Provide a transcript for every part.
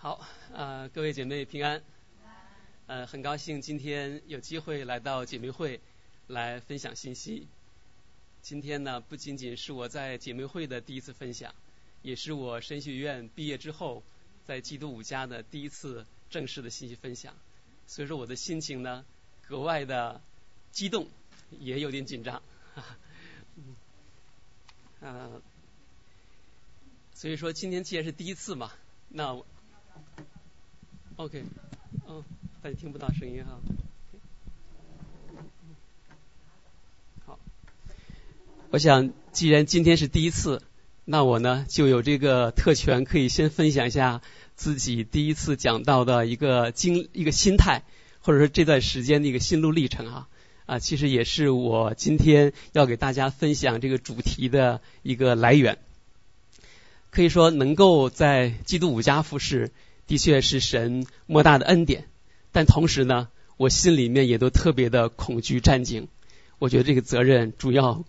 好，呃，各位姐妹平安。呃，很高兴今天有机会来到姐妹会来分享信息。今天呢，不仅仅是我在姐妹会的第一次分享，也是我神学院毕业之后在基督五家的第一次正式的信息分享。所以说，我的心情呢格外的激动，也有点紧张。嗯，所以说今天既然是第一次嘛，那 OK，嗯，大家听不到声音哈。好，我想既然今天是第一次，那我呢就有这个特权，可以先分享一下自己第一次讲到的一个经一个心态，或者说这段时间的一个心路历程哈。啊，其实也是我今天要给大家分享这个主题的一个来源。可以说，能够在基督五家服侍，的确是神莫大的恩典。但同时呢，我心里面也都特别的恐惧战惊。我觉得这个责任主要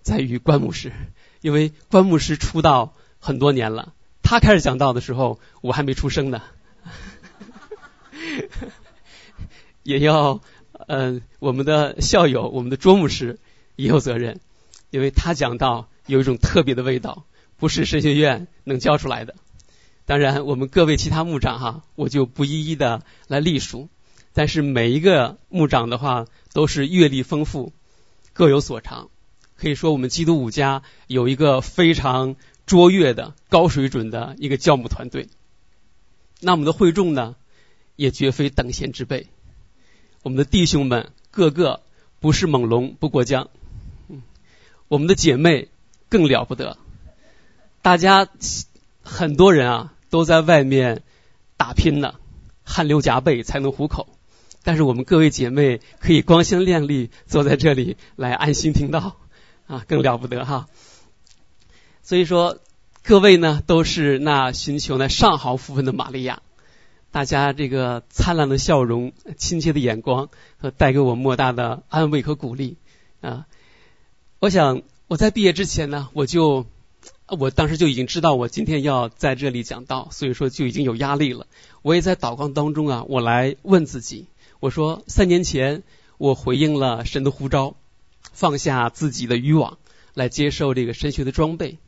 在于关牧师，因为关牧师出道很多年了，他开始讲道的时候，我还没出生呢。也要。嗯，我们的校友，我们的卓牧师也有责任，因为他讲到有一种特别的味道，不是神学院能教出来的。当然，我们各位其他牧长哈，我就不一一的来隶属。但是每一个牧长的话，都是阅历丰富，各有所长。可以说，我们基督五家有一个非常卓越的、高水准的一个教牧团队。那我们的会众呢，也绝非等闲之辈。我们的弟兄们个个不是猛龙不过江，嗯我们的姐妹更了不得。大家很多人啊都在外面打拼呢，汗流浃背才能糊口。但是我们各位姐妹可以光鲜亮丽坐在这里来安心听到 啊，更了不得哈。所以说，各位呢都是那寻求那上好福分的玛利亚。大家这个灿烂的笑容、亲切的眼光，和带给我莫大的安慰和鼓励啊！我想我在毕业之前呢，我就我当时就已经知道我今天要在这里讲道，所以说就已经有压力了。我也在祷告当中啊，我来问自己：我说三年前我回应了神的呼召，放下自己的渔网来接受这个神学的装备，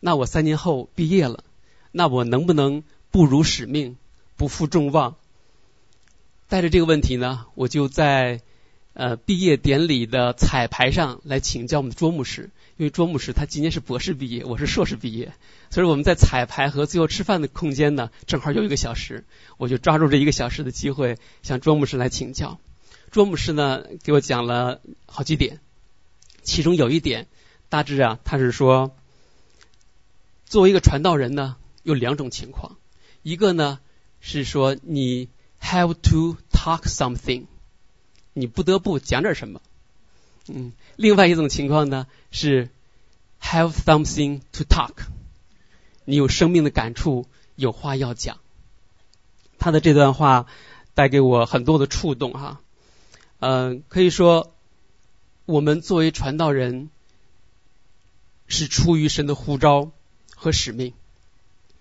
那我三年后毕业了，那我能不能不辱使命？不负众望，带着这个问题呢，我就在呃毕业典礼的彩排上来请教我们的卓牧师，因为卓牧师他今年是博士毕业，我是硕士毕业，所以我们在彩排和最后吃饭的空间呢，正好有一个小时，我就抓住这一个小时的机会向卓牧师来请教。卓牧师呢给我讲了好几点，其中有一点大致啊，他是说，作为一个传道人呢，有两种情况，一个呢。是说你 have to talk something，你不得不讲点什么。嗯，另外一种情况呢是 have something to talk，你有生命的感触，有话要讲。他的这段话带给我很多的触动哈。嗯，可以说我们作为传道人是出于神的呼召和使命，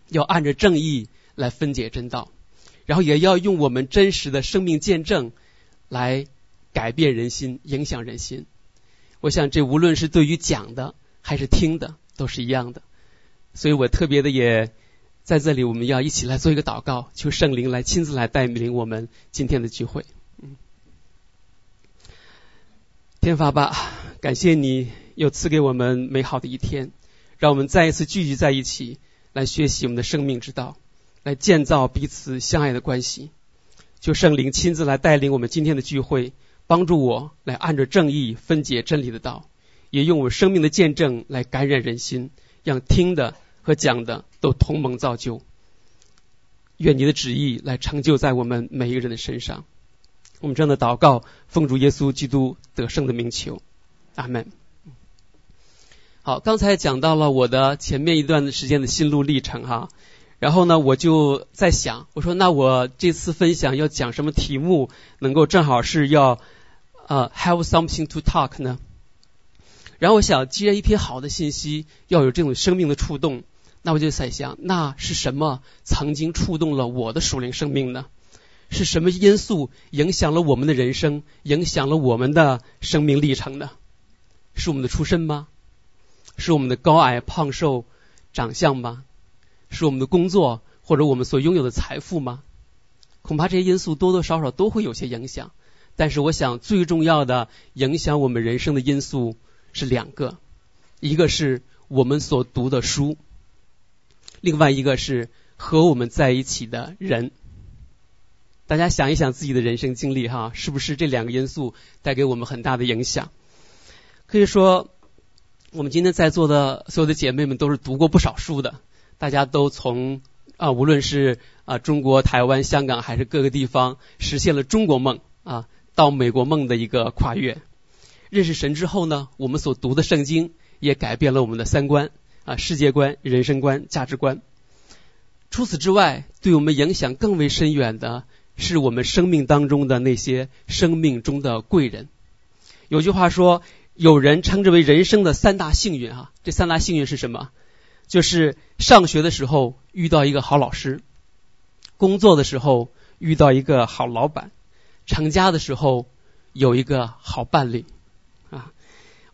要按着正义来分解真道。然后也要用我们真实的生命见证来改变人心、影响人心。我想这无论是对于讲的还是听的都是一样的。所以我特别的也在这里，我们要一起来做一个祷告，求圣灵来亲自来带领我们今天的聚会。嗯，天父爸，感谢你又赐给我们美好的一天，让我们再一次聚集在一起来学习我们的生命之道。来建造彼此相爱的关系，求圣灵亲自来带领我们今天的聚会，帮助我来按着正义分解真理的道，也用我生命的见证来感染人心，让听的和讲的都同盟造就。愿你的旨意来成就在我们每一个人的身上。我们这样的祷告，奉主耶稣基督得胜的名求，阿门。好，刚才讲到了我的前面一段时间的心路历程，哈。然后呢，我就在想，我说那我这次分享要讲什么题目，能够正好是要呃 have something to talk 呢？然后我想，既然一篇好的信息要有这种生命的触动，那我就在想，那是什么曾经触动了我的属灵生命呢？是什么因素影响了我们的人生，影响了我们的生命历程呢？是我们的出身吗？是我们的高矮胖瘦长相吗？是我们的工作或者我们所拥有的财富吗？恐怕这些因素多多少少都会有些影响。但是我想最重要的影响我们人生的因素是两个，一个是我们所读的书，另外一个是和我们在一起的人。大家想一想自己的人生经历哈，是不是这两个因素带给我们很大的影响？可以说，我们今天在座的所有的姐妹们都是读过不少书的，大家都从啊，无论是啊中国、台湾、香港还是各个地方，实现了中国梦啊，到美国梦的一个跨越。认识神之后呢，我们所读的圣经也改变了我们的三观啊、世界观、人生观、价值观。除此之外，对我们影响更为深远的。是我们生命当中的那些生命中的贵人。有句话说，有人称之为人生的三大幸运啊。这三大幸运是什么？就是上学的时候遇到一个好老师，工作的时候遇到一个好老板，成家的时候有一个好伴侣啊。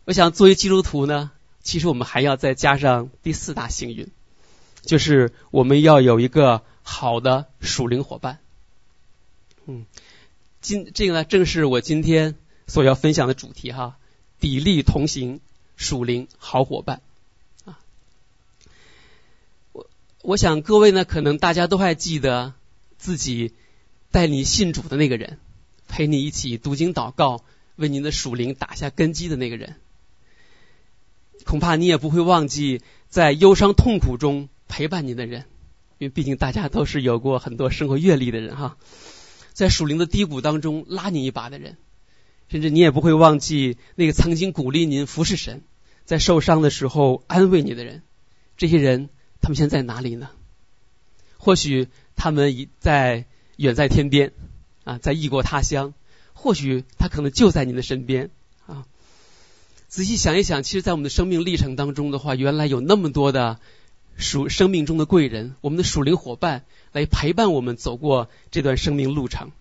我想作为基督徒呢，其实我们还要再加上第四大幸运，就是我们要有一个好的属灵伙伴。嗯，今这个呢，正是我今天所要分享的主题哈，砥砺同行，属灵好伙伴啊。我我想各位呢，可能大家都还记得自己带你信主的那个人，陪你一起读经祷告，为您的属灵打下根基的那个人。恐怕你也不会忘记在忧伤痛苦中陪伴您的人，因为毕竟大家都是有过很多生活阅历的人哈。在属灵的低谷当中拉你一把的人，甚至你也不会忘记那个曾经鼓励您服侍神，在受伤的时候安慰你的人。这些人他们现在在哪里呢？或许他们已在远在天边啊，在异国他乡；或许他可能就在您的身边啊。仔细想一想，其实，在我们的生命历程当中的话，原来有那么多的属生命中的贵人，我们的属灵伙伴。来陪伴我们走过这段生命路程。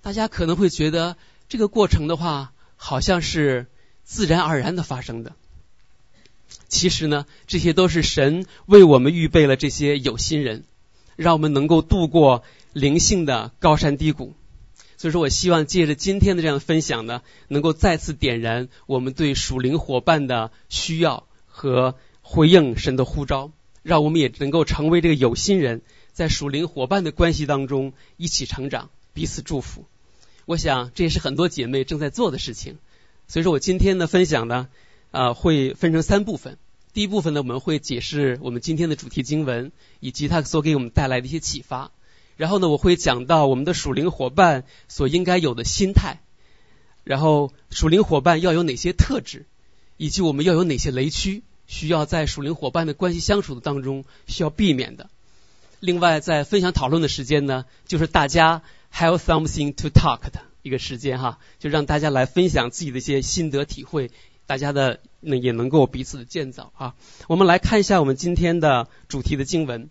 大家可能会觉得这个过程的话，好像是自然而然的发生的。其实呢，这些都是神为我们预备了这些有心人，让我们能够度过灵性的高山低谷。所以说我希望借着今天的这样分享呢，能够再次点燃我们对属灵伙伴的需要和回应神的呼召，让我们也能够成为这个有心人。在属灵伙伴的关系当中一起成长，彼此祝福。我想这也是很多姐妹正在做的事情。所以说我今天的分享呢，啊，会分成三部分。第一部分呢，我们会解释我们今天的主题经文以及它所给我们带来的一些启发。然后呢，我会讲到我们的属灵伙伴所应该有的心态，然后属灵伙伴要有哪些特质，以及我们要有哪些雷区，需要在属灵伙伴的关系相处的当中需要避免的。另外，在分享讨论的时间呢，就是大家 have something to talk 的一个时间哈，就让大家来分享自己的一些心得体会，大家的那也能够彼此的建造啊。我们来看一下我们今天的主题的经文，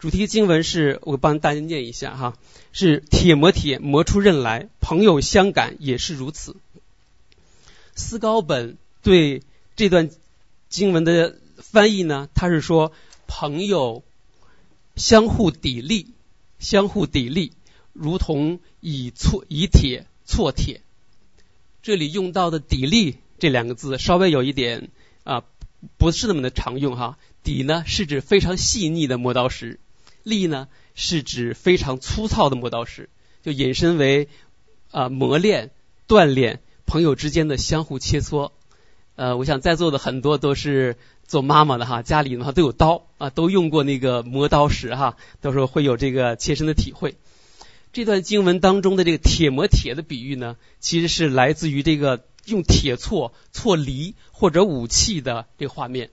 主题经文是我帮大家念一下哈，是铁磨铁磨出刃来，朋友相感也是如此。思高本对这段经文的翻译呢，他是说朋友。相互砥砺，相互砥砺，如同以挫以铁挫铁。这里用到的“砥砺”这两个字稍微有一点啊，不是那么的常用哈。砥呢是指非常细腻的磨刀石，砺呢是指非常粗糙的磨刀石，就引申为啊磨练、锻炼朋友之间的相互切磋。呃，我想在座的很多都是。做妈妈的哈，家里的话都有刀啊，都用过那个磨刀石哈，到时候会有这个切身的体会。这段经文当中的这个铁磨铁的比喻呢，其实是来自于这个用铁锉锉犁或者武器的这个画面。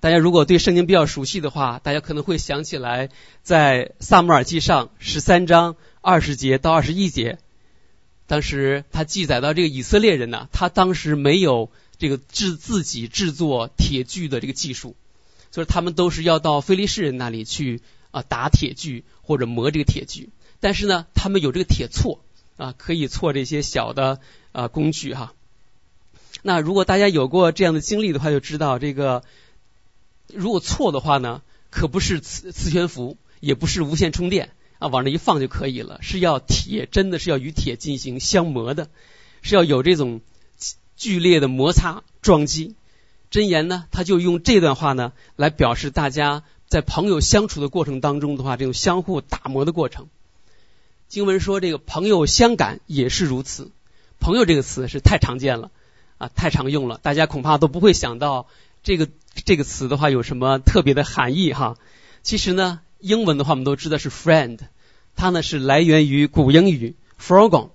大家如果对圣经比较熟悉的话，大家可能会想起来，在萨姆尔记上十三章二十节到二十一节，当时他记载到这个以色列人呢，他当时没有。这个制自己制作铁具的这个技术，所以他们都是要到非利士人那里去啊打铁具或者磨这个铁具。但是呢，他们有这个铁锉啊，可以锉这些小的啊工具哈。那如果大家有过这样的经历的话，就知道这个如果错的话呢，可不是磁磁悬浮，也不是无线充电啊，往那一放就可以了，是要铁，真的是要与铁进行相磨的，是要有这种剧烈的摩擦撞击。真言呢，他就用这段话呢来表示大家在朋友相处的过程当中的话，这种相互打磨的过程。经文说这个朋友相感也是如此，朋友这个词是太常见了啊，太常用了，大家恐怕都不会想到这个这个词的话有什么特别的含义哈。其实呢，英文的话我们都知道是 friend，它呢是来源于古英语 “frogn”，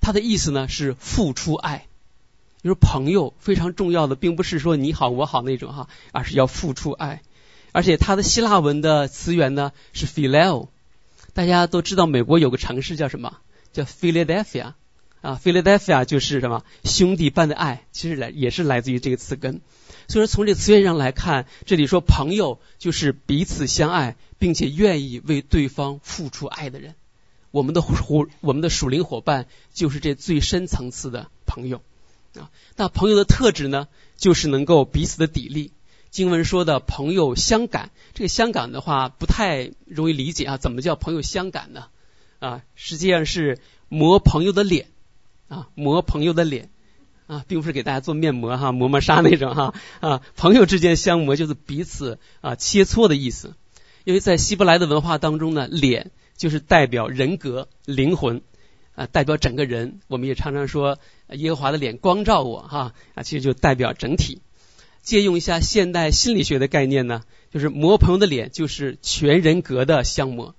它的意思呢是付出爱。就是朋友非常重要的，并不是说你好我好那种哈，而是要付出爱。而且它的希腊文的词源呢是 phileo。大家都知道美国有个城市叫什么？叫 Philadelphia 啊，Philadelphia 就是什么兄弟般的爱，其实来也是来自于这个词根。所以说从这词源上来看，这里说朋友就是彼此相爱，并且愿意为对方付出爱的人。我们的伙我们的属灵伙伴就是这最深层次的朋友。啊，那朋友的特质呢，就是能够彼此的砥砺。经文说的朋友相感，这个相感的话不太容易理解啊，怎么叫朋友相感呢？啊，实际上是磨朋友的脸啊，磨朋友的脸啊，并不是给大家做面膜哈，磨磨砂那种哈啊，朋友之间相磨就是彼此啊切磋的意思。因为在希伯来的文化当中呢，脸就是代表人格、灵魂。啊，代表整个人，我们也常常说耶和华的脸光照我哈啊，其实就代表整体。借用一下现代心理学的概念呢，就是磨朋友的脸就是全人格的相磨，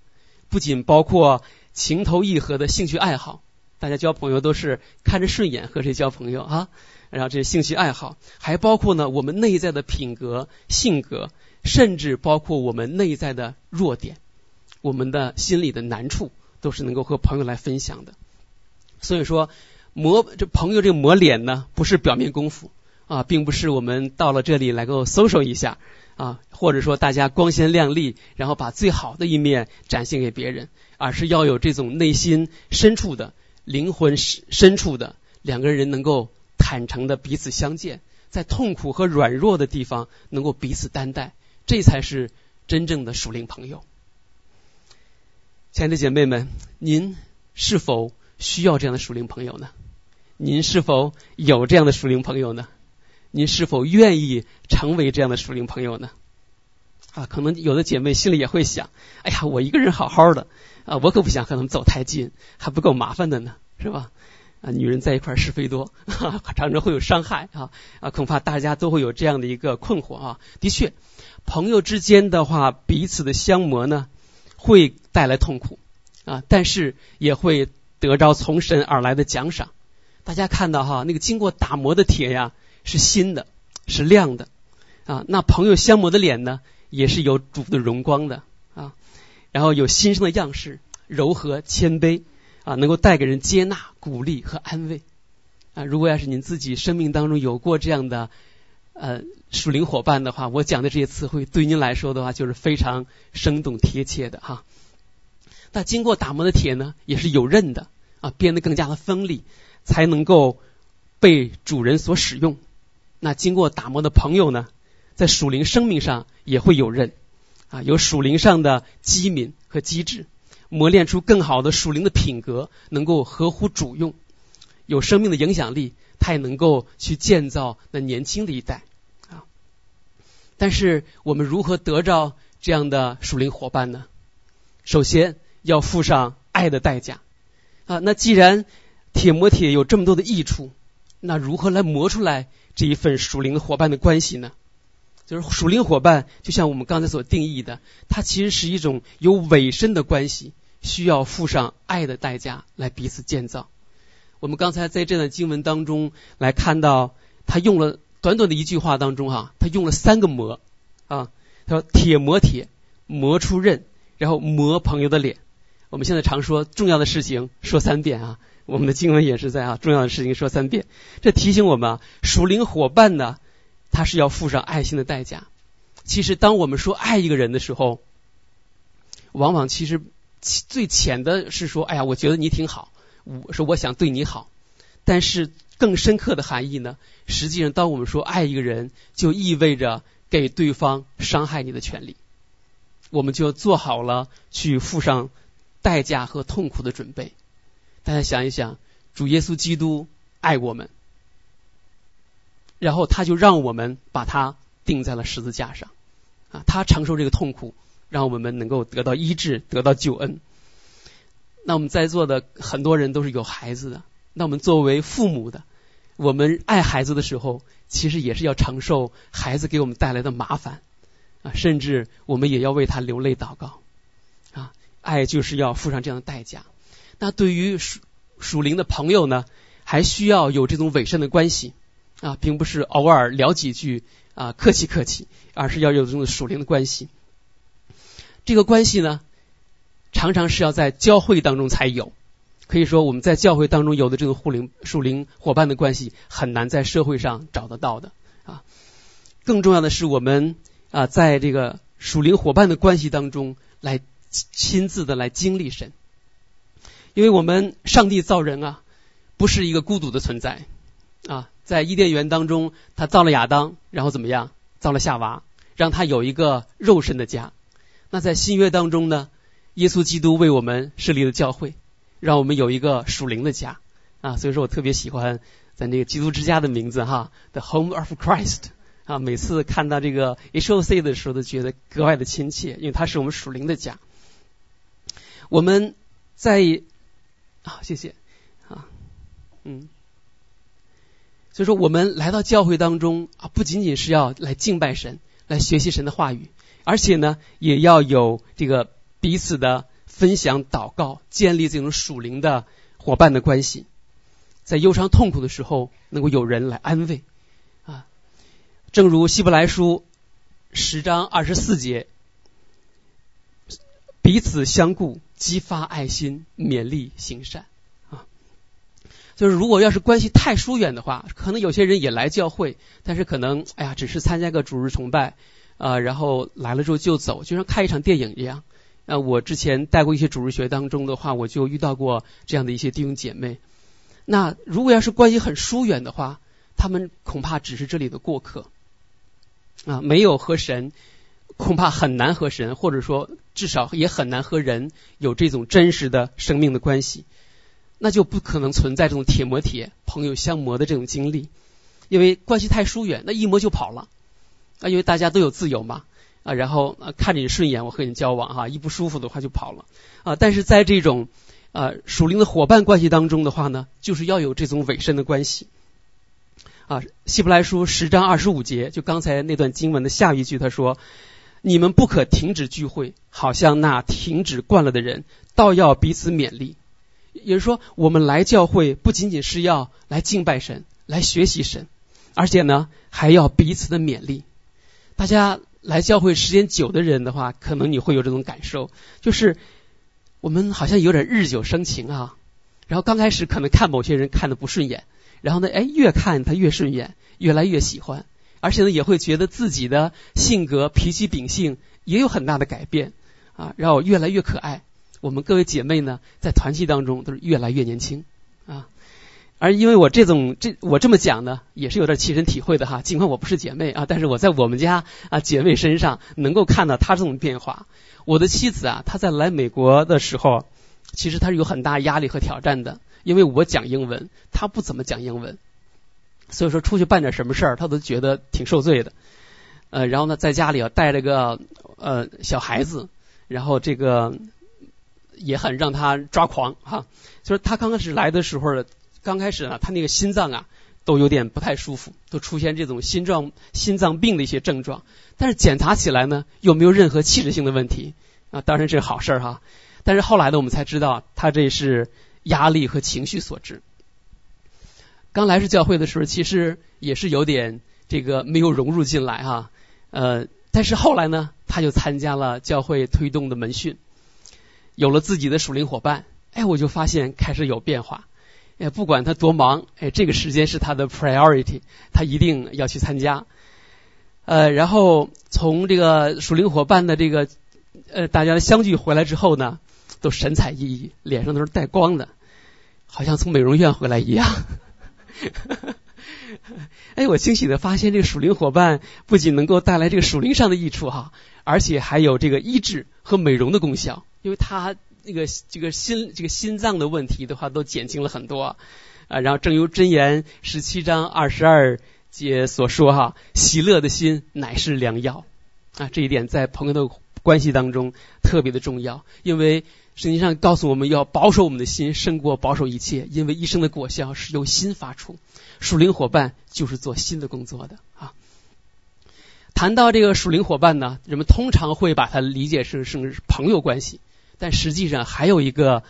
不仅包括情投意合的兴趣爱好，大家交朋友都是看着顺眼和谁交朋友啊，然后这兴趣爱好，还包括呢我们内在的品格、性格，甚至包括我们内在的弱点，我们的心里的难处，都是能够和朋友来分享的。所以说，磨这朋友这个磨脸呢，不是表面功夫啊，并不是我们到了这里来够 social 一下啊，或者说大家光鲜亮丽，然后把最好的一面展现给别人，而是要有这种内心深处的灵魂深处的两个人能够坦诚的彼此相见，在痛苦和软弱的地方能够彼此担待，这才是真正的属灵朋友。亲爱的姐妹们，您是否？需要这样的属灵朋友呢？您是否有这样的属灵朋友呢？您是否愿意成为这样的属灵朋友呢？啊，可能有的姐妹心里也会想：哎呀，我一个人好好的啊，我可不想和他们走太近，还不够麻烦的呢，是吧？啊，女人在一块是非多，常常会有伤害啊啊，恐怕大家都会有这样的一个困惑啊。的确，朋友之间的话，彼此的相磨呢，会带来痛苦啊，但是也会。得着从神而来的奖赏，大家看到哈，那个经过打磨的铁呀是新的，是亮的啊。那朋友相磨的脸呢，也是有主的荣光的。然后有新生的样式，柔和谦卑啊，能够带给人接纳、鼓励和安慰啊。如果要是您自己生命当中有过这样的呃属灵伙伴的话，我讲的这些词汇对您来说的话，就是非常生动贴切的哈。那经过打磨的铁呢，也是有刃的啊，变得更加的锋利，才能够被主人所使用。那经过打磨的朋友呢，在属灵生命上也会有刃啊，有属灵上的机敏和机智，磨练出更好的属灵的品格，能够合乎主用，有生命的影响力，他也能够去建造那年轻的一代啊。但是我们如何得着这样的属灵伙伴呢？首先。要付上爱的代价啊！那既然铁磨铁有这么多的益处，那如何来磨出来这一份属灵的伙伴的关系呢？就是属灵伙伴，就像我们刚才所定义的，它其实是一种有尾声的关系，需要付上爱的代价来彼此建造。我们刚才在这段经文当中来看到，他用了短短的一句话当中哈，他用了三个磨啊，他说铁磨铁，磨出刃，然后磨朋友的脸。我们现在常说重要的事情说三遍啊，我们的经文也是在啊重要的事情说三遍。这提醒我们啊，属灵伙伴呢，他是要付上爱心的代价。其实当我们说爱一个人的时候，往往其实最浅的是说，哎呀，我觉得你挺好，我说我想对你好。但是更深刻的含义呢，实际上当我们说爱一个人，就意味着给对方伤害你的权利，我们就做好了去付上代价和痛苦的准备。大家想一想，主耶稣基督爱我们，然后他就让我们把他钉在了十字架上，啊，他承受这个痛苦。让我们能够得到医治，得到救恩。那我们在座的很多人都是有孩子的，那我们作为父母的，我们爱孩子的时候，其实也是要承受孩子给我们带来的麻烦啊，甚至我们也要为他流泪祷告啊。爱就是要付上这样的代价。那对于属属灵的朋友呢，还需要有这种委身的关系啊，并不是偶尔聊几句啊，客气客气，而是要有这种属灵的关系。这个关系呢，常常是要在教会当中才有。可以说，我们在教会当中有的这种护灵属灵伙伴的关系，很难在社会上找得到的啊。更重要的是，我们啊，在这个属灵伙伴的关系当中，来亲自的来经历神。因为我们上帝造人啊，不是一个孤独的存在啊。在伊甸园当中，他造了亚当，然后怎么样？造了夏娃，让他有一个肉身的家。那在新约当中呢，耶稣基督为我们设立了教会，让我们有一个属灵的家啊。所以说我特别喜欢咱这个基督之家的名字哈，The Home of Christ 啊。每次看到这个 HOC 的时候，都觉得格外的亲切，因为它是我们属灵的家。我们在啊，谢谢啊，嗯，所以说我们来到教会当中啊，不仅仅是要来敬拜神，来学习神的话语。而且呢，也要有这个彼此的分享、祷告，建立这种属灵的伙伴的关系，在忧伤痛苦的时候，能够有人来安慰啊。正如希伯来书十章二十四节，彼此相顾，激发爱心，勉励行善。就是如果要是关系太疏远的话，可能有些人也来教会，但是可能哎呀，只是参加个主日崇拜。啊，然后来了之后就走，就像看一场电影一样。啊，我之前带过一些主日学当中的话，我就遇到过这样的一些弟兄姐妹。那如果要是关系很疏远的话，他们恐怕只是这里的过客。啊，没有和神，恐怕很难和神，或者说至少也很难和人有这种真实的生命的关系。那就不可能存在这种铁磨铁、朋友相磨的这种经历，因为关系太疏远，那一磨就跑了。啊，因为大家都有自由嘛，啊，然后看着你顺眼，我和你交往哈，一不舒服的话就跑了，啊，但是在这种啊属灵的伙伴关系当中的话呢，就是要有这种委身的关系，啊，希伯来书十章二十五节，就刚才那段经文的下一句，他说：“你们不可停止聚会，好像那停止惯了的人，倒要彼此勉励。”也就是说，我们来教会不仅仅是要来敬拜神，来学习神，而且呢，还要彼此的勉励。大家来教会时间久的人的话，可能你会有这种感受，就是我们好像有点日久生情啊。然后刚开始可能看某些人看的不顺眼，然后呢，哎，越看他越顺眼，越来越喜欢，而且呢，也会觉得自己的性格、脾气、秉性也有很大的改变啊，然后越来越可爱。我们各位姐妹呢，在团契当中都是越来越年轻啊。而因为我这种这我这么讲呢，也是有点亲身体会的哈。尽管我不是姐妹啊，但是我在我们家啊姐妹身上能够看到她这种变化。我的妻子啊，她在来美国的时候，其实她是有很大压力和挑战的，因为我讲英文，她不怎么讲英文，所以说出去办点什么事儿，她都觉得挺受罪的。呃，然后呢，在家里啊带着个呃小孩子，然后这个也很让他抓狂哈。就是他刚开始来的时候。刚开始呢，他那个心脏啊都有点不太舒服，都出现这种心脏心脏病的一些症状。但是检查起来呢，又没有任何器质性的问题啊，当然这是好事哈。但是后来呢，我们才知道他这是压力和情绪所致。刚来是教会的时候，其实也是有点这个没有融入进来哈。呃，但是后来呢，他就参加了教会推动的门训，有了自己的属灵伙伴，哎，我就发现开始有变化。哎，不管他多忙，哎，这个时间是他的 priority，他一定要去参加。呃，然后从这个属灵伙伴的这个呃大家相聚回来之后呢，都神采奕奕，脸上都是带光的，好像从美容院回来一样。哎，我惊喜的发现，这个属灵伙伴不仅能够带来这个属灵上的益处哈，而且还有这个医治和美容的功效，因为他那个这个心这个心脏的问题的话都减轻了很多啊。然后正如真言十七章二十二节所说哈，喜乐的心乃是良药啊，这一点在朋友的关系当中特别的重要，因为。圣经上告诉我们要保守我们的心，胜过保守一切，因为一生的果效是由心发出。属灵伙伴就是做新的工作的啊。谈到这个属灵伙伴呢，人们通常会把它理解成是朋友关系，但实际上还有一个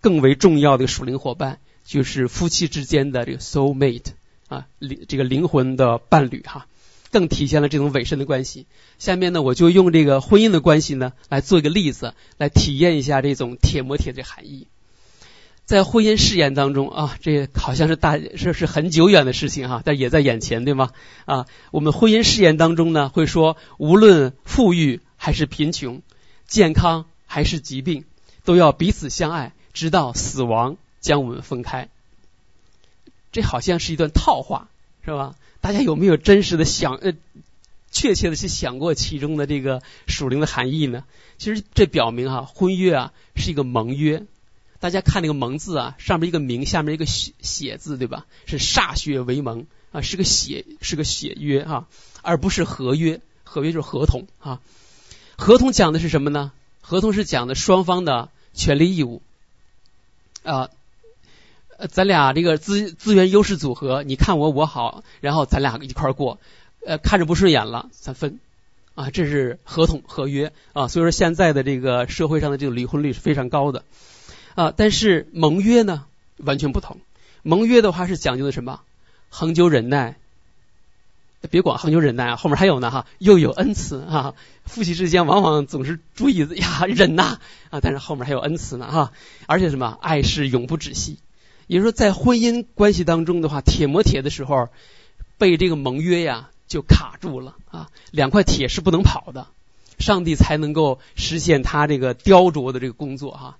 更为重要的属灵伙伴，就是夫妻之间的这个 soul mate 啊，灵这个灵魂的伴侣哈。更体现了这种委身的关系。下面呢，我就用这个婚姻的关系呢，来做一个例子，来体验一下这种铁磨铁的含义。在婚姻誓言当中啊，这好像是大这是很久远的事情哈，但也在眼前，对吗？啊，我们婚姻誓言当中呢，会说，无论富裕还是贫穷，健康还是疾病，都要彼此相爱，直到死亡将我们分开。这好像是一段套话，是吧？大家有没有真实的想呃，确切的去想过其中的这个属灵的含义呢？其实这表明哈，婚约啊是一个盟约。大家看那个盟字啊，上面一个名，下面一个血血字，对吧？是歃血为盟啊，是个血，是个血约哈，而不是合约。合约就是合同啊。合同讲的是什么呢？合同是讲的双方的权利义务啊。咱俩这个资资源优势组合，你看我我好，然后咱俩一块过，呃，看着不顺眼了，咱分，啊，这是合同合约啊，所以说现在的这个社会上的这个离婚率是非常高的啊，但是盟约呢完全不同，盟约的话是讲究的什么？恒久忍耐，别管恒久忍耐啊，后面还有呢哈，又有恩慈啊，夫妻之间往往总是注意呀忍呐啊，但是后面还有恩慈呢哈，而且什么爱是永不止息。也就是说，在婚姻关系当中的话，铁磨铁的时候，被这个盟约呀就卡住了啊，两块铁是不能跑的，上帝才能够实现他这个雕琢的这个工作哈。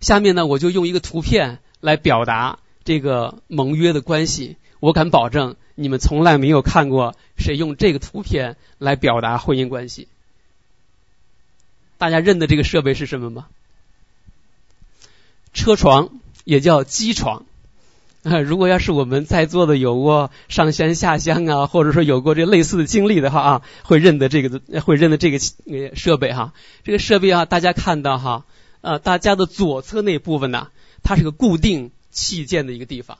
下面呢，我就用一个图片来表达这个盟约的关系。我敢保证，你们从来没有看过谁用这个图片来表达婚姻关系。大家认的这个设备是什么吗？车床。也叫机床啊！如果要是我们在座的有过上山下乡啊，或者说有过这类似的经历的话啊，会认得这个的，会认得这个设备哈。这个设备啊，大家看到哈，呃，大家的左侧那部分呢，它是个固定器件的一个地方，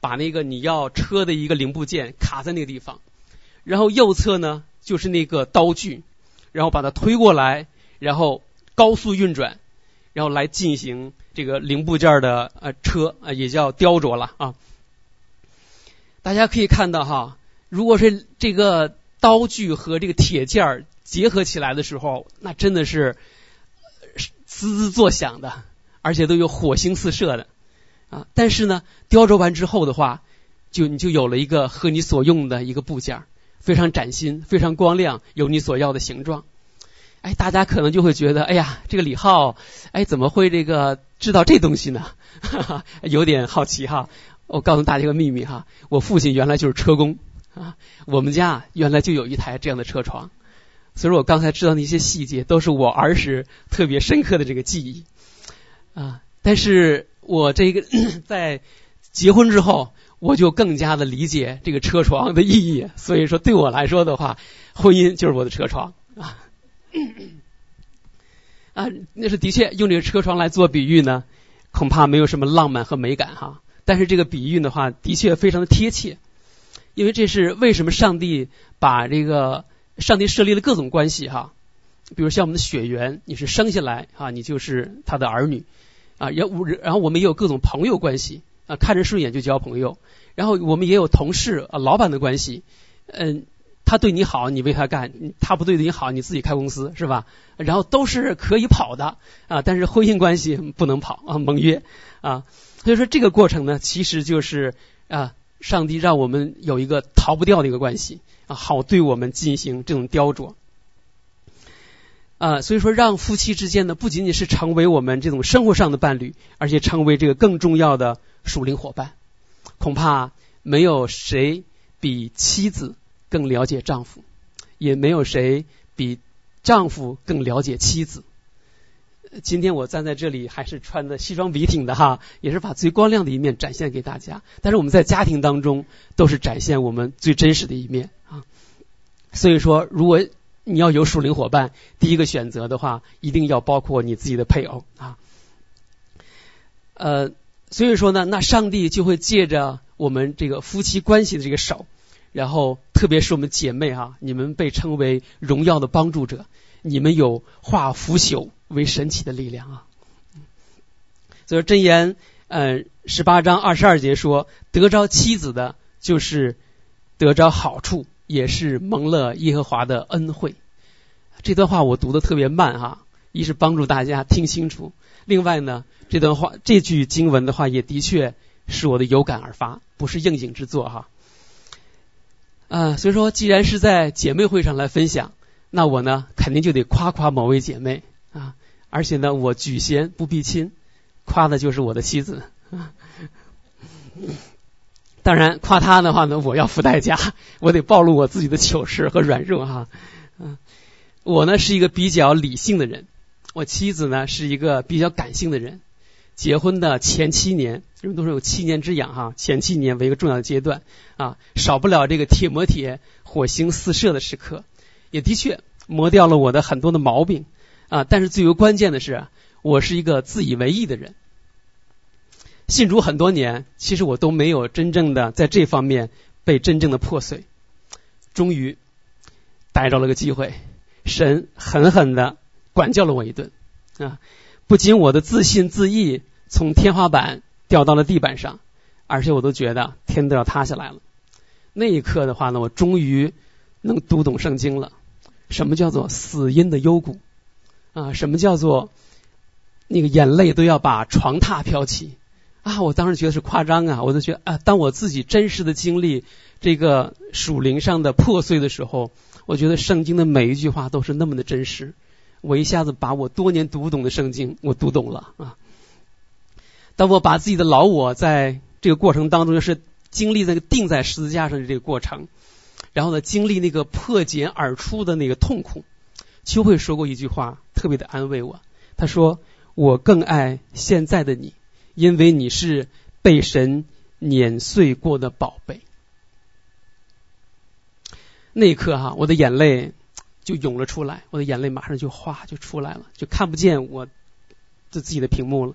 把那个你要车的一个零部件卡在那个地方，然后右侧呢就是那个刀具，然后把它推过来，然后高速运转，然后来进行。这个零部件的呃车啊也叫雕琢了啊，大家可以看到哈，如果是这个刀具和这个铁件结合起来的时候，那真的是滋滋作响的，而且都有火星四射的啊。但是呢，雕琢完之后的话，就你就有了一个和你所用的一个部件，非常崭新，非常光亮，有你所要的形状。哎，大家可能就会觉得，哎呀，这个李浩，哎，怎么会这个知道这东西呢？哈哈，有点好奇哈。我告诉大家一个秘密哈，我父亲原来就是车工啊，我们家原来就有一台这样的车床，所以我刚才知道那些细节，都是我儿时特别深刻的这个记忆啊。但是我这个 在结婚之后，我就更加的理解这个车床的意义，所以说对我来说的话，婚姻就是我的车床啊。啊，那是的确用这个车床来做比喻呢，恐怕没有什么浪漫和美感哈。但是这个比喻的话，的确非常的贴切，因为这是为什么上帝把这个上帝设立了各种关系哈，比如像我们的血缘，你是生下来啊，你就是他的儿女啊，然后然后我们也有各种朋友关系啊，看着顺眼就交朋友，然后我们也有同事啊、老板的关系，嗯。他对你好，你为他干；他不对你好，你自己开公司是吧？然后都是可以跑的啊，但是婚姻关系不能跑啊，盟约啊。所以说这个过程呢，其实就是啊，上帝让我们有一个逃不掉的一个关系，啊，好对我们进行这种雕琢。啊，所以说让夫妻之间呢，不仅仅是成为我们这种生活上的伴侣，而且成为这个更重要的属灵伙伴。恐怕没有谁比妻子更了解丈夫，也没有谁比丈夫更了解妻子。今天我站在这里，还是穿的西装笔挺的哈，也是把最光亮的一面展现给大家。但是我们在家庭当中，都是展现我们最真实的一面啊。所以说，如果你要有属灵伙伴，第一个选择的话，一定要包括你自己的配偶啊。呃，所以说呢，那上帝就会借着我们这个夫妻关系的这个手，然后特别是我们姐妹哈，你们被称为荣耀的帮助者，你们有化腐朽。为神奇的力量啊！所以箴言嗯十八章二十二节说，得着妻子的，就是得着好处，也是蒙了耶和华的恩惠。这段话我读的特别慢哈，一是帮助大家听清楚，另外呢，这段话这句经文的话也的确是我的有感而发，不是应景之作哈。啊，所以说既然是在姐妹会上来分享，那我呢肯定就得夸夸某位姐妹。啊，而且呢，我举贤不避亲，夸的就是我的妻子。当然，夸他的话呢，我要付代价，我得暴露我自己的糗事和软弱哈。嗯，我呢是一个比较理性的人，我妻子呢是一个比较感性的人。结婚的前七年，人们都说有七年之痒哈，前七年为一个重要的阶段啊，少不了这个铁磨铁、火星四射的时刻，也的确磨掉了我的很多的毛病。啊！但是最为关键的是，我是一个自以为意的人。信主很多年，其实我都没有真正的在这方面被真正的破碎。终于逮着了个机会，神狠狠的管教了我一顿啊！不仅我的自信自义从天花板掉到了地板上，而且我都觉得天都要塌下来了。那一刻的话呢，我终于能读懂圣经了。什么叫做死因的幽谷？啊，什么叫做那个眼泪都要把床榻飘起啊？我当时觉得是夸张啊，我就觉得啊，当我自己真实的经历这个属灵上的破碎的时候，我觉得圣经的每一句话都是那么的真实。我一下子把我多年读不懂的圣经，我读懂了啊。当我把自己的老我在这个过程当中是经历那个钉在十字架上的这个过程，然后呢，经历那个破茧而出的那个痛苦。秋慧说过一句话，特别的安慰我。他说：“我更爱现在的你，因为你是被神碾碎过的宝贝。”那一刻哈，我的眼泪就涌了出来，我的眼泪马上就哗就出来了，就看不见我自自己的屏幕了。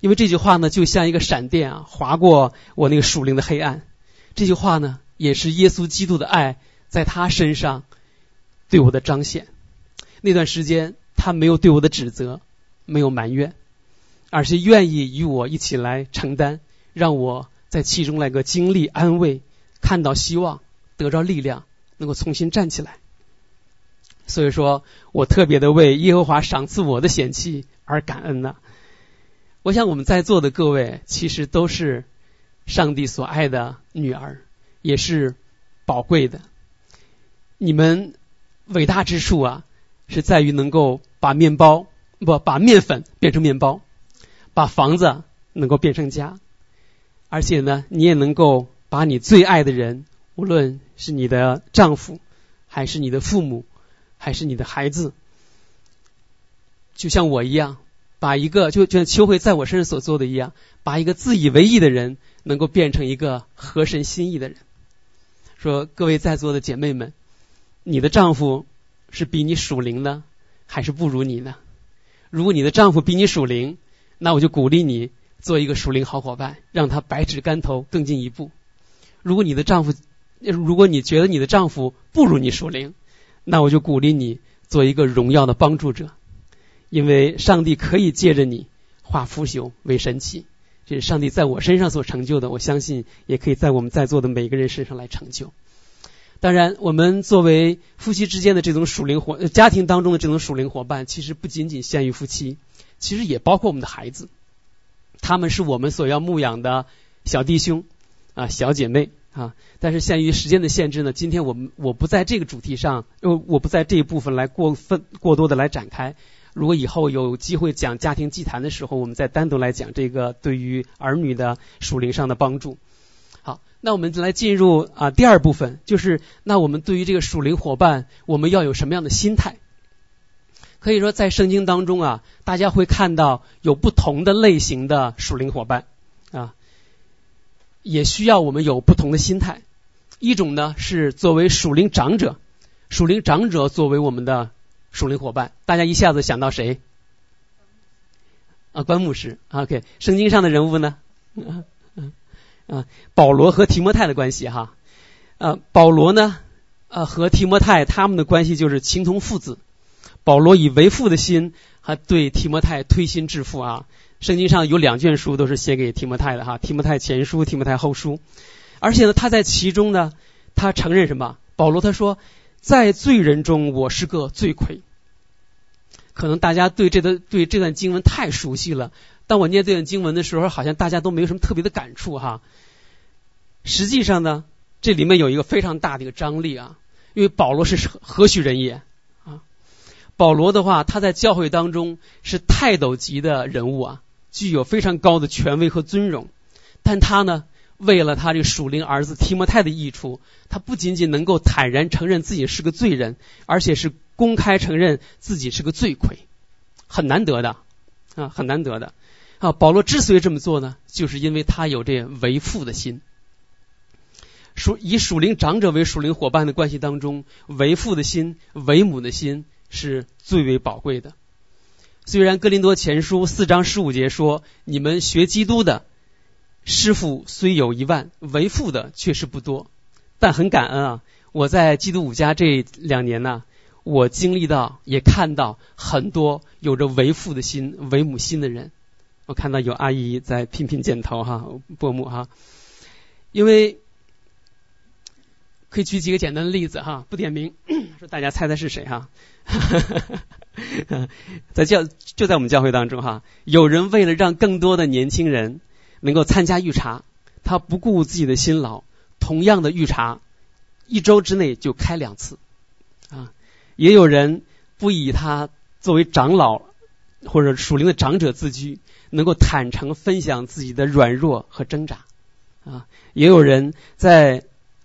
因为这句话呢，就像一个闪电啊，划过我那个属灵的黑暗。这句话呢，也是耶稣基督的爱在他身上对我的彰显。那段时间，他没有对我的指责，没有埋怨，而是愿意与我一起来承担，让我在其中来个经历安慰，看到希望，得着力量，能够重新站起来。所以说我特别的为耶和华赏赐我的贤妻而感恩呢。我想我们在座的各位，其实都是上帝所爱的女儿，也是宝贵的。你们伟大之处啊！是在于能够把面包不把面粉变成面包，把房子能够变成家，而且呢，你也能够把你最爱的人，无论是你的丈夫，还是你的父母，还是你的孩子，就像我一样，把一个就就像秋慧在我身上所做的一样，把一个自以为意的人，能够变成一个合神心意的人。说各位在座的姐妹们，你的丈夫。是比你属灵呢，还是不如你呢？如果你的丈夫比你属灵，那我就鼓励你做一个属灵好伙伴，让他百尺竿头更进一步。如果你的丈夫，如果你觉得你的丈夫不如你属灵，那我就鼓励你做一个荣耀的帮助者，因为上帝可以借着你化腐朽为神奇。这是上帝在我身上所成就的，我相信也可以在我们在座的每个人身上来成就。当然，我们作为夫妻之间的这种属灵伙，家庭当中的这种属灵伙伴，其实不仅仅限于夫妻，其实也包括我们的孩子。他们是我们所要牧养的小弟兄啊、小姐妹啊。但是限于时间的限制呢，今天我们我不在这个主题上，呃，我不在这一部分来过分过多的来展开。如果以后有机会讲家庭祭坛的时候，我们再单独来讲这个对于儿女的属灵上的帮助。好，那我们来进入啊第二部分，就是那我们对于这个属灵伙伴，我们要有什么样的心态？可以说在圣经当中啊，大家会看到有不同的类型的属灵伙伴啊，也需要我们有不同的心态。一种呢是作为属灵长者，属灵长者作为我们的。属灵伙伴，大家一下子想到谁？啊，关牧师。OK，圣经上的人物呢？嗯嗯啊，保罗和提摩太的关系哈。呃，保罗呢，呃，和提摩太他们的关系就是情同父子。保罗以为父的心，还对提摩太推心置腹啊。圣经上有两卷书都是写给提摩太的哈，提摩太前书、提摩太后书。而且呢，他在其中呢，他承认什么？保罗他说。在罪人中，我是个罪魁。可能大家对这段对这段经文太熟悉了。当我念这段经文的时候，好像大家都没有什么特别的感触哈。实际上呢，这里面有一个非常大的一个张力啊，因为保罗是何许人也？保罗的话，他在教会当中是泰斗级的人物啊，具有非常高的权威和尊荣，但他呢？为了他这个属灵儿子提摩太的益处，他不仅仅能够坦然承认自己是个罪人，而且是公开承认自己是个罪魁，很难得的啊，很难得的啊。保罗之所以这么做呢，就是因为他有这为父的心。属以属灵长者为属灵伙伴的关系当中，为父的心、为母的心是最为宝贵的。虽然哥林多前书四章十五节说：“你们学基督的。”师傅虽有一万，为父的确实不多，但很感恩啊！我在基督五家这两年呢，我经历到也看到很多有着为父的心、为母心的人。我看到有阿姨在频频点头哈，伯母哈。因为可以举几个简单的例子哈，不点名，说大家猜猜是谁哈？在教就在我们教会当中哈，有人为了让更多的年轻人。能够参加预查，他不顾自己的辛劳，同样的预查，一周之内就开两次，啊，也有人不以他作为长老或者属灵的长者自居，能够坦诚分享自己的软弱和挣扎，啊，也有人在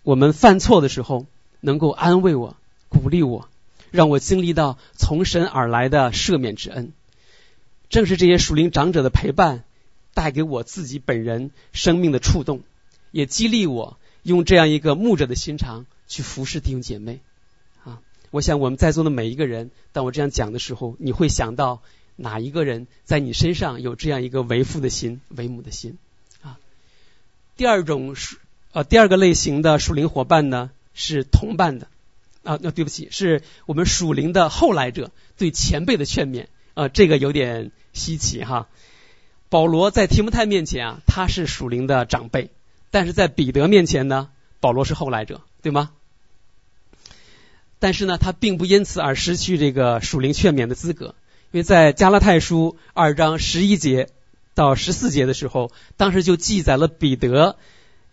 我们犯错的时候能够安慰我、鼓励我，让我经历到从神而来的赦免之恩。正是这些属灵长者的陪伴。带给我自己本人生命的触动，也激励我用这样一个牧者的心肠去服侍弟兄姐妹啊！我想我们在座的每一个人，当我这样讲的时候，你会想到哪一个人在你身上有这样一个为父的心、为母的心啊？第二种是呃第二个类型的属灵伙伴呢，是同伴的啊，那对不起，是我们属灵的后来者对前辈的劝勉啊，这个有点稀奇哈。保罗在提摩太面前啊，他是属灵的长辈；但是在彼得面前呢，保罗是后来者，对吗？但是呢，他并不因此而失去这个属灵劝勉的资格，因为在加拉太书二章十一节到十四节的时候，当时就记载了彼得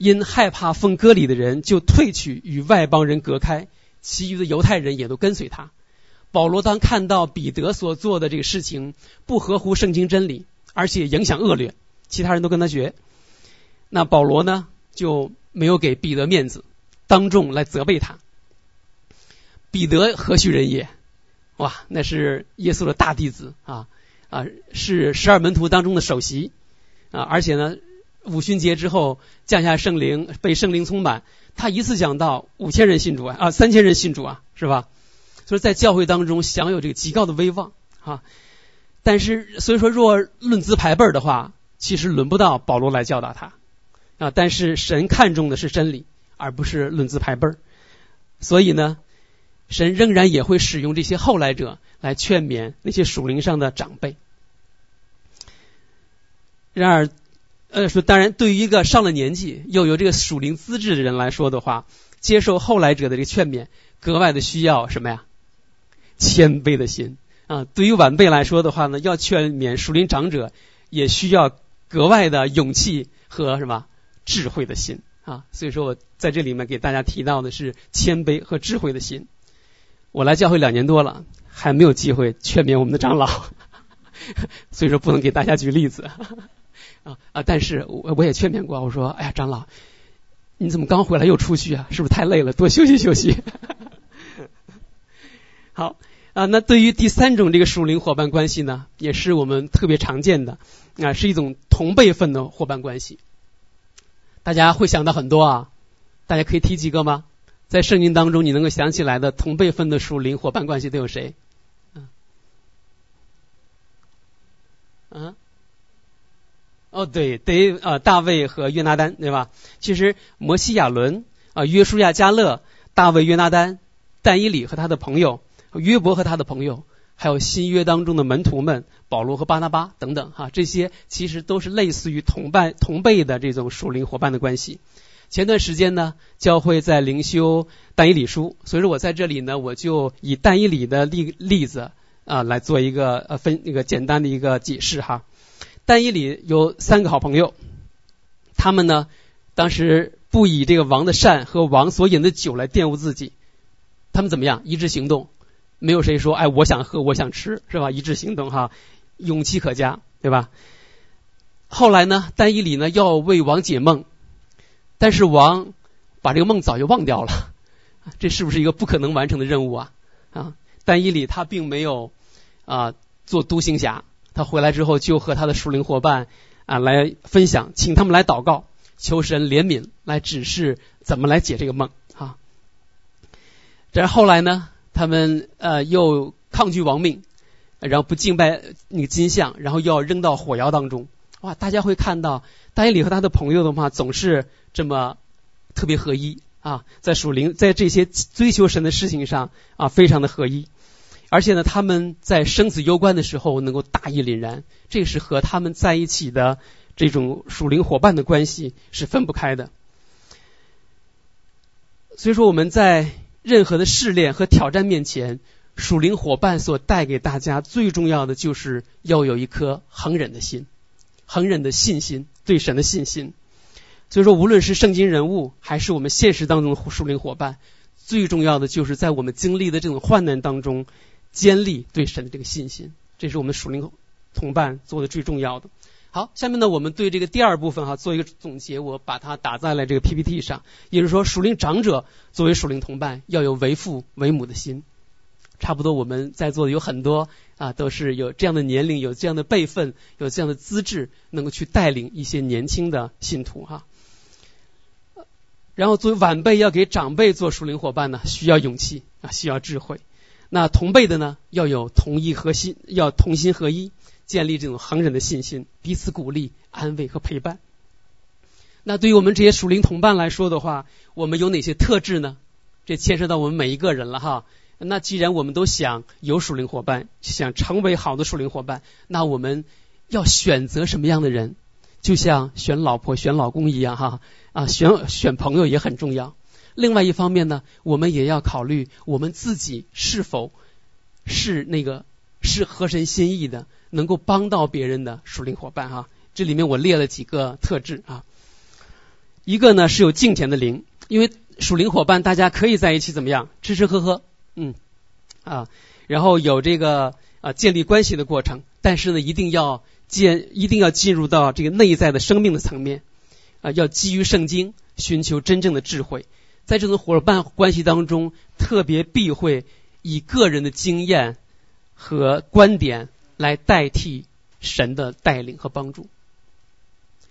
因害怕奉割礼的人，就退去与外邦人隔开，其余的犹太人也都跟随他。保罗当看到彼得所做的这个事情不合乎圣经真理。而且影响恶劣，其他人都跟他学。那保罗呢就没有给彼得面子，当众来责备他。彼得何许人也？哇，那是耶稣的大弟子啊啊，是十二门徒当中的首席啊！而且呢，五旬节之后降下圣灵，被圣灵充满，他一次讲到五千人信主啊，啊三千人信主啊，是吧？所以在教会当中享有这个极高的威望啊。但是，所以说，若论资排辈的话，其实轮不到保罗来教导他啊。但是神看重的是真理，而不是论资排辈所以呢，神仍然也会使用这些后来者来劝勉那些属灵上的长辈。然而，呃，说当然，对于一个上了年纪又有这个属灵资质的人来说的话，接受后来者的这个劝勉，格外的需要什么呀？谦卑的心。啊，对于晚辈来说的话呢，要劝勉属灵长者，也需要格外的勇气和什么智慧的心啊。所以说我在这里面给大家提到的是谦卑和智慧的心。我来教会两年多了，还没有机会劝勉我们的长老，所以说不能给大家举例子啊啊！但是我我也劝勉过，我说：“哎呀，长老，你怎么刚回来又出去啊？是不是太累了？多休息休息。”好。啊，那对于第三种这个属灵伙伴关系呢，也是我们特别常见的啊，是一种同辈分的伙伴关系。大家会想到很多啊，大家可以提几个吗？在圣经当中你能够想起来的同辈分的属灵伙伴关系都有谁？嗯，嗯，哦，对，得啊，大卫和约拿丹，对吧？其实摩西亚伦啊，约书亚加勒、大卫、约拿丹、但以理和他的朋友。约伯和他的朋友，还有新约当中的门徒们，保罗和巴拿巴等等，哈，这些其实都是类似于同伴同辈的这种属灵伙伴的关系。前段时间呢，教会在灵修但以理书，所以说我在这里呢，我就以但以理的例例子啊来做一个呃分那个简单的一个解释哈。但以理有三个好朋友，他们呢当时不以这个王的善和王所饮的酒来玷污自己，他们怎么样一致行动？没有谁说，哎，我想喝，我想吃，是吧？一致行动，哈，勇气可嘉，对吧？后来呢，丹伊里呢要为王解梦，但是王把这个梦早就忘掉了，这是不是一个不可能完成的任务啊？啊，丹伊里他并没有啊做独行侠，他回来之后就和他的属灵伙伴啊来分享，请他们来祷告，求神怜悯，来指示怎么来解这个梦啊。这是后来呢？他们呃又抗拒亡命，然后不敬拜那个金像，然后要扔到火窑当中。哇！大家会看到，大耶里和他的朋友的话，总是这么特别合一啊，在属灵在这些追求神的事情上啊，非常的合一。而且呢，他们在生死攸关的时候能够大义凛然，这是和他们在一起的这种属灵伙伴的关系是分不开的。所以说我们在。任何的试炼和挑战面前，属灵伙伴所带给大家最重要的就是要有一颗恒忍的心，恒忍的信心，对神的信心。所以说，无论是圣经人物，还是我们现实当中的属灵伙伴，最重要的就是在我们经历的这种患难当中，坚立对神的这个信心。这是我们属灵同伴做的最重要的。好，下面呢，我们对这个第二部分哈做一个总结，我把它打在了这个 PPT 上。也就是说，属灵长者作为属灵同伴，要有为父为母的心。差不多我们在座的有很多啊，都是有这样的年龄、有这样的辈分、有这样的资质，能够去带领一些年轻的信徒哈。然后作为晚辈要给长辈做属灵伙伴呢，需要勇气啊，需要智慧。那同辈的呢，要有同一核心，要同心合一。建立这种恒忍的信心，彼此鼓励、安慰和陪伴。那对于我们这些属灵同伴来说的话，我们有哪些特质呢？这牵涉到我们每一个人了哈。那既然我们都想有属灵伙伴，想成为好的属灵伙伴，那我们要选择什么样的人？就像选老婆、选老公一样哈啊，选选朋友也很重要。另外一方面呢，我们也要考虑我们自己是否是那个是合神心意的。能够帮到别人的属灵伙伴哈，这里面我列了几个特质啊。一个呢是有敬虔的灵，因为属灵伙伴大家可以在一起怎么样吃吃喝喝，嗯啊，然后有这个啊建立关系的过程，但是呢一定要建一定要进入到这个内在的生命的层面啊，要基于圣经寻求真正的智慧，在这种伙伴关系当中，特别避讳以个人的经验和观点。来代替神的带领和帮助。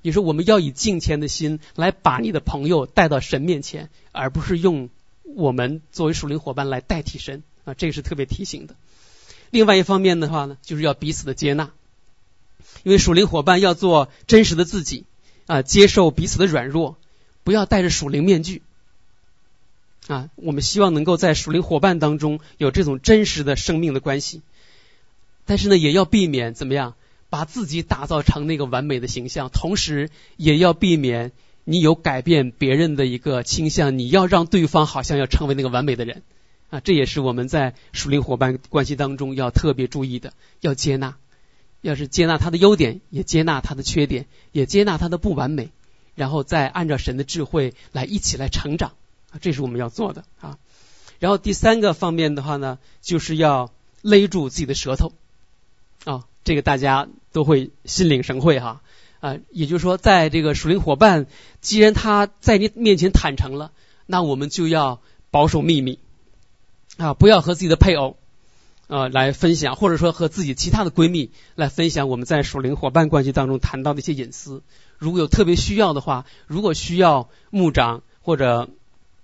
你说我们要以敬虔的心来把你的朋友带到神面前，而不是用我们作为属灵伙伴来代替神啊，这个是特别提醒的。另外一方面的话呢，就是要彼此的接纳，因为属灵伙伴要做真实的自己啊，接受彼此的软弱，不要戴着属灵面具啊。我们希望能够在属灵伙伴当中有这种真实的生命的关系。但是呢，也要避免怎么样把自己打造成那个完美的形象，同时也要避免你有改变别人的一个倾向，你要让对方好像要成为那个完美的人啊，这也是我们在属灵伙伴关系当中要特别注意的，要接纳，要是接纳他的优点，也接纳他的缺点，也接纳他的不完美，然后再按照神的智慧来一起来成长，这是我们要做的啊。然后第三个方面的话呢，就是要勒住自己的舌头啊，这个大家都会心领神会哈啊，也就是说，在这个属灵伙伴，既然他在你面前坦诚了，那我们就要保守秘密啊，不要和自己的配偶啊来分享，或者说和自己其他的闺蜜来分享我们在属灵伙伴关系当中谈到的一些隐私。如果有特别需要的话，如果需要牧长或者。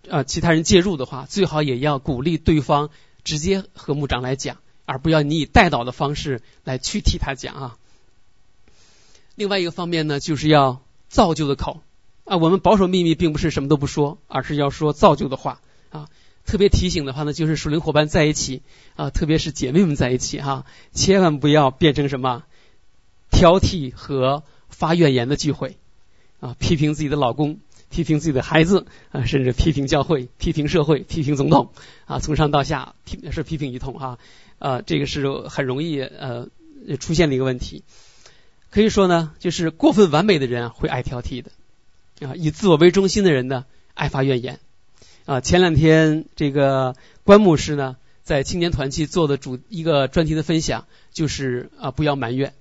呃，其他人介入的话，最好也要鼓励对方直接和牧长来讲，而不要你以代导的方式来去替他讲啊。另外一个方面呢，就是要造就的口啊。我们保守秘密，并不是什么都不说，而是要说造就的话啊。特别提醒的话呢，就是属灵伙伴在一起啊，特别是姐妹们在一起哈，千万不要变成什么挑剔和发怨言的聚会啊，批评自己的老公。批评自己的孩子啊，甚至批评教会、批评社会、批评总统啊，从上到下批是批评一通哈啊，这个是很容易呃出现的一个问题。可以说呢，就是过分完美的人会爱挑剔的啊，以自我为中心的人呢爱发怨言啊。前两天这个关牧师呢在青年团契做的主一个专题的分享，就是啊不要埋怨。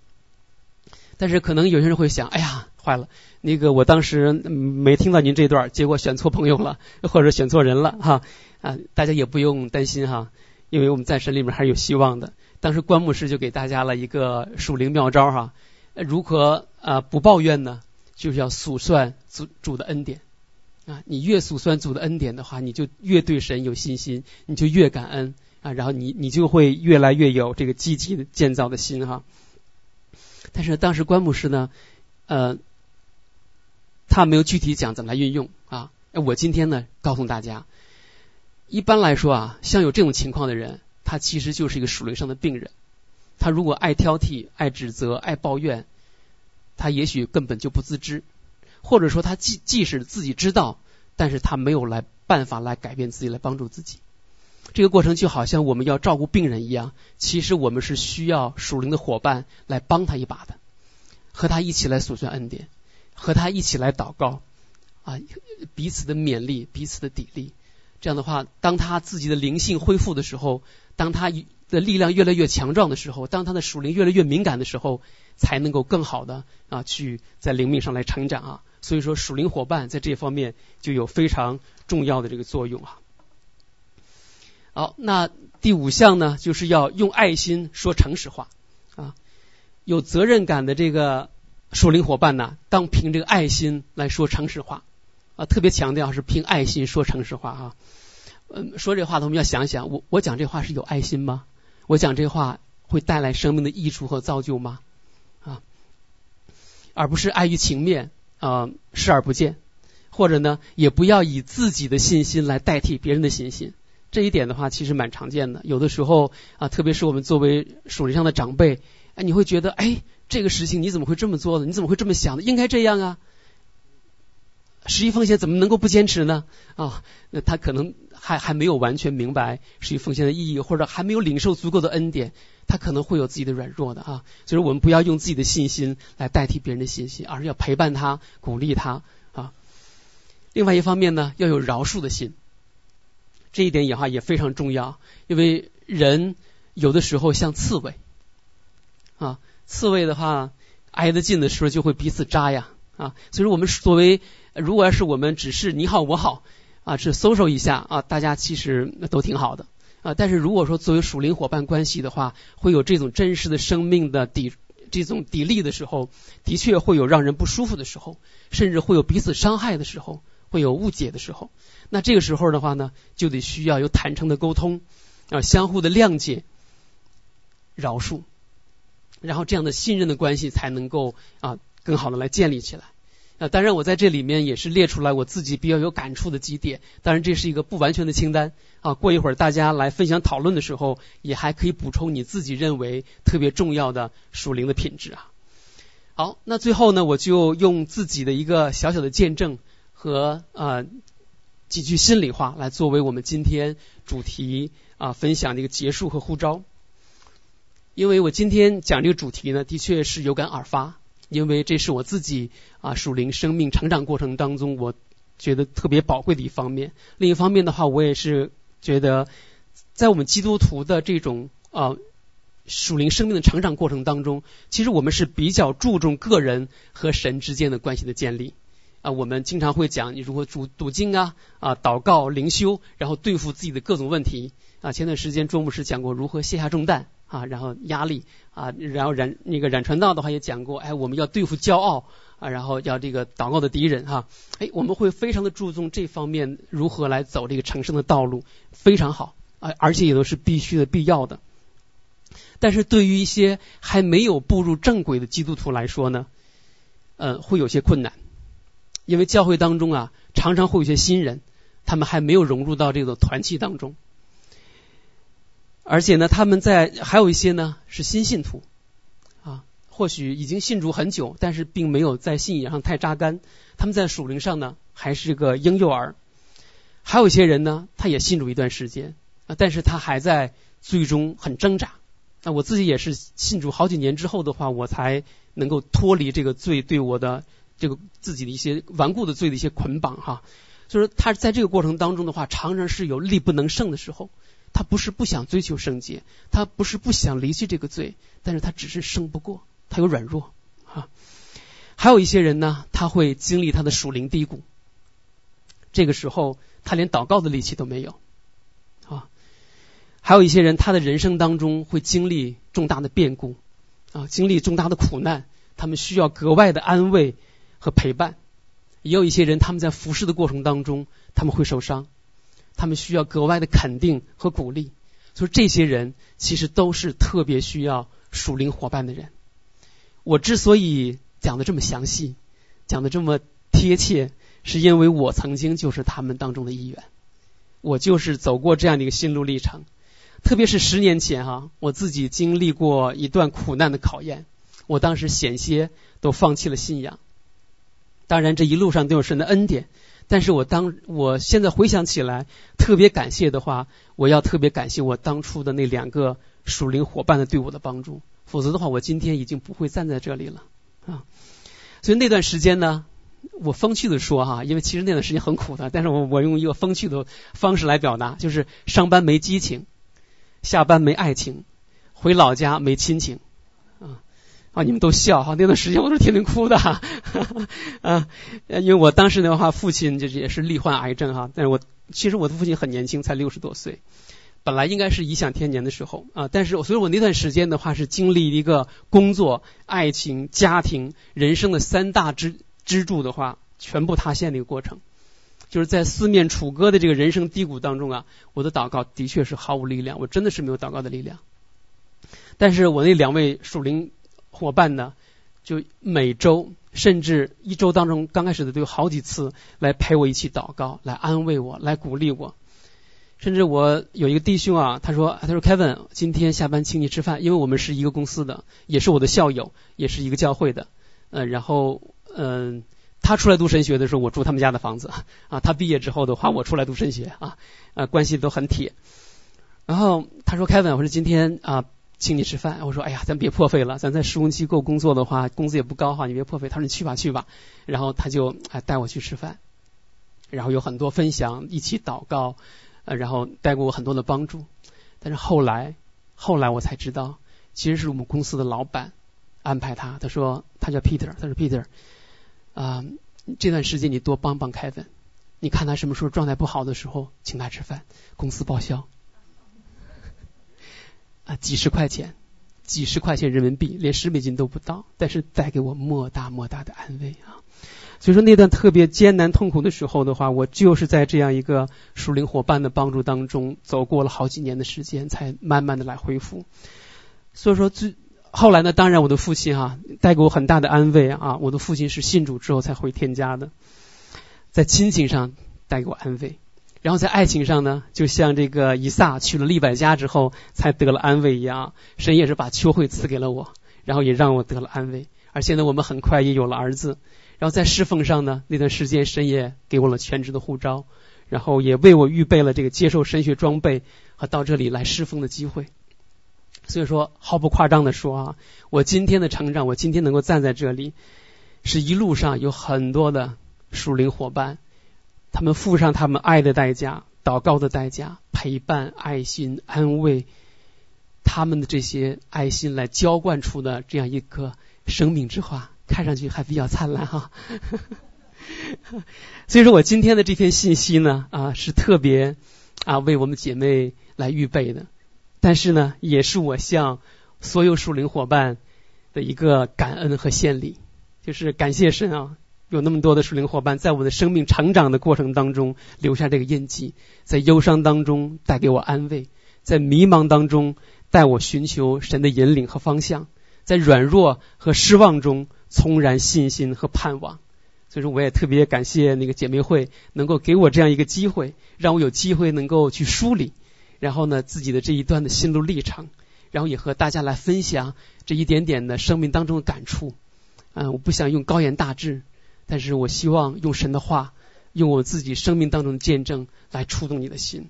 但是可能有些人会想，哎呀，坏了。那个我当时没听到您这段，结果选错朋友了，或者选错人了哈啊！大家也不用担心哈，因为我们在神里面还是有希望的。当时关牧师就给大家了一个属灵妙招哈，如何啊不抱怨呢？就是要数算主主的恩典啊！你越数算主的恩典的话，你就越对神有信心，你就越感恩啊，然后你你就会越来越有这个积极的建造的心哈。但是当时关牧师呢，呃。他没有具体讲怎么来运用啊？我今天呢告诉大家，一般来说啊，像有这种情况的人，他其实就是一个属灵上的病人。他如果爱挑剔、爱指责、爱抱怨，他也许根本就不自知，或者说他既即使自己知道，但是他没有来办法来改变自己，来帮助自己。这个过程就好像我们要照顾病人一样，其实我们是需要属灵的伙伴来帮他一把的，和他一起来数算恩典。和他一起来祷告，啊，彼此的勉励，彼此的砥砺。这样的话，当他自己的灵性恢复的时候，当他的力量越来越强壮的时候，当他的属灵越来越敏感的时候，才能够更好的啊去在灵命上来成长啊。所以说，属灵伙伴在这方面就有非常重要的这个作用啊。好，那第五项呢，就是要用爱心说诚实话啊，有责任感的这个。属灵伙伴呢，当凭这个爱心来说诚实话啊，特别强调是凭爱心说诚实话啊。嗯，说这话的我们要想想，我我讲这话是有爱心吗？我讲这话会带来生命的益处和造就吗？啊，而不是碍于情面啊视而不见，或者呢，也不要以自己的信心来代替别人的信心。这一点的话，其实蛮常见的。有的时候啊，特别是我们作为属灵上的长辈，哎，你会觉得哎。这个事情你怎么会这么做呢？你怎么会这么想的？应该这样啊！十一奉献怎么能够不坚持呢？啊，那他可能还还没有完全明白十一奉献的意义，或者还没有领受足够的恩典，他可能会有自己的软弱的啊。所以我们不要用自己的信心来代替别人的信心，而是要陪伴他、鼓励他啊。另外一方面呢，要有饶恕的心，这一点也话也非常重要，因为人有的时候像刺猬啊。刺猬的话，挨得近的时候就会彼此扎呀啊！所以说我们作为，如果要是我们只是你好我好啊，是 social 一下啊，大家其实都挺好的啊。但是如果说作为属灵伙伴关系的话，会有这种真实的生命的抵这种砥砺的时候，的确会有让人不舒服的时候，甚至会有彼此伤害的时候，会有误解的时候。那这个时候的话呢，就得需要有坦诚的沟通啊，相互的谅解、饶恕。然后这样的信任的关系才能够啊更好的来建立起来啊。当然我在这里面也是列出来我自己比较有感触的几点。当然这是一个不完全的清单啊。过一会儿大家来分享讨论的时候，也还可以补充你自己认为特别重要的属灵的品质啊。好，那最后呢，我就用自己的一个小小的见证和啊几句心里话来作为我们今天主题啊分享的一个结束和呼召。因为我今天讲这个主题呢，的确是有感而发因为这是我自己啊属灵生命成长过程当中我觉得特别宝贵的一方面。另一方面的话，我也是觉得在我们基督徒的这种啊属灵生命的成长过程当中，其实我们是比较注重个人和神之间的关系的建立啊。我们经常会讲你如何读读经啊啊祷告灵修，然后对付自己的各种问题啊。前段时间周牧师讲过如何卸下重担。啊，然后压力啊，然后冉那个冉传道的话也讲过，哎，我们要对付骄傲啊，然后要这个祷告的敌人哈，哎，我们会非常的注重这方面如何来走这个成圣的道路，非常好啊，而且也都是必须的、必要的。但是对于一些还没有步入正轨的基督徒来说呢，呃，会有些困难，因为教会当中啊，常常会有些新人，他们还没有融入到这个团契当中。而且呢，他们在还有一些呢是新信徒啊，或许已经信主很久，但是并没有在信仰上太扎根。他们在属灵上呢还是个婴幼儿。还有一些人呢，他也信主一段时间，但是他还在最终很挣扎。那我自己也是信主好几年之后的话，我才能够脱离这个罪对我的这个自己的一些顽固的罪的一些捆绑哈。就是，他在这个过程当中的话，常常是有力不能胜的时候。他不是不想追求圣洁，他不是不想离弃这个罪，但是他只是胜不过，他有软弱啊。还有一些人呢，他会经历他的属灵低谷，这个时候他连祷告的力气都没有啊。还有一些人，他的人生当中会经历重大的变故啊，经历重大的苦难，他们需要格外的安慰和陪伴。也有一些人，他们在服侍的过程当中，他们会受伤。他们需要格外的肯定和鼓励，所以这些人其实都是特别需要属灵伙伴的人。我之所以讲的这么详细，讲的这么贴切，是因为我曾经就是他们当中的一员，我就是走过这样的一个心路历程。特别是十年前哈，我自己经历过一段苦难的考验，我当时险些都放弃了信仰。当然，这一路上都有神的恩典。但是我当我现在回想起来，特别感谢的话，我要特别感谢我当初的那两个属灵伙伴的对我的帮助，否则的话，我今天已经不会站在这里了啊。所以那段时间呢，我风趣的说哈，因为其实那段时间很苦的，但是我我用一个风趣的方式来表达，就是上班没激情，下班没爱情，回老家没亲情。啊！你们都笑哈，那段时间我都是天天哭的，啊，因为我当时的话，父亲就是也是罹患癌症哈，但是我其实我的父亲很年轻，才六十多岁，本来应该是颐享天年的时候啊，但是所以我那段时间的话是经历一个工作、爱情、家庭、人生的三大支支柱的话全部塌陷的一个过程，就是在四面楚歌的这个人生低谷当中啊，我的祷告的确是毫无力量，我真的是没有祷告的力量，但是我那两位属灵。伙伴呢，就每周甚至一周当中，刚开始的都有好几次来陪我一起祷告，来安慰我，来鼓励我。甚至我有一个弟兄啊，他说：“他说 Kevin，今天下班请你吃饭，因为我们是一个公司的，也是我的校友，也是一个教会的。嗯，然后嗯，他出来读神学的时候，我住他们家的房子 啊。他毕业之后的话，我出来读神学啊，啊，关系都很铁。然后他说：Kevin，我说今天啊。”请你吃饭，我说哎呀，咱别破费了，咱在施工机构工作的话，工资也不高哈，你别破费。他说你去吧去吧，然后他就哎带我去吃饭，然后有很多分享，一起祷告，呃，然后带给我很多的帮助。但是后来后来我才知道，其实是我们公司的老板安排他，他说他叫 Peter，他说 Peter 啊，这段时间你多帮帮凯文，你看他什么时候状态不好的时候，请他吃饭，公司报销。啊，几十块钱，几十块钱人民币，连十美金都不到，但是带给我莫大莫大的安慰啊！所以说那段特别艰难痛苦的时候的话，我就是在这样一个属灵伙伴的帮助当中，走过了好几年的时间，才慢慢的来恢复。所以说最后来呢，当然我的父亲哈带给我很大的安慰啊，我的父亲是信主之后才回天家的，在亲情上带给我安慰。然后在爱情上呢，就像这个以撒娶了利百加之后才得了安慰一样，神也是把秋惠赐给了我，然后也让我得了安慰。而现在我们很快也有了儿子。然后在侍奉上呢，那段时间神也给我了全职的护照，然后也为我预备了这个接受神学装备和到这里来侍奉的机会。所以说，毫不夸张的说啊，我今天的成长，我今天能够站在这里，是一路上有很多的属灵伙伴，他们付上他们爱的代价、祷告的代价、陪伴、爱心、安慰，他们的这些爱心来浇灌出的这样一颗生命之花，看上去还比较灿烂哈。所以说我今天的这篇信息呢，啊，是特别啊为我们姐妹来预备的。但是呢，也是我向所有属灵伙伴的一个感恩和献礼，就是感谢神啊，有那么多的属灵伙伴在我的生命成长的过程当中留下这个印记，在忧伤当中带给我安慰，在迷茫当中带我寻求神的引领和方向，在软弱和失望中重燃信心和盼望。所以说，我也特别感谢那个姐妹会能够给我这样一个机会，让我有机会能够去梳理。然后呢，自己的这一段的心路历程，然后也和大家来分享这一点点的生命当中的感触。嗯，我不想用高言大志，但是我希望用神的话，用我自己生命当中的见证来触动你的心。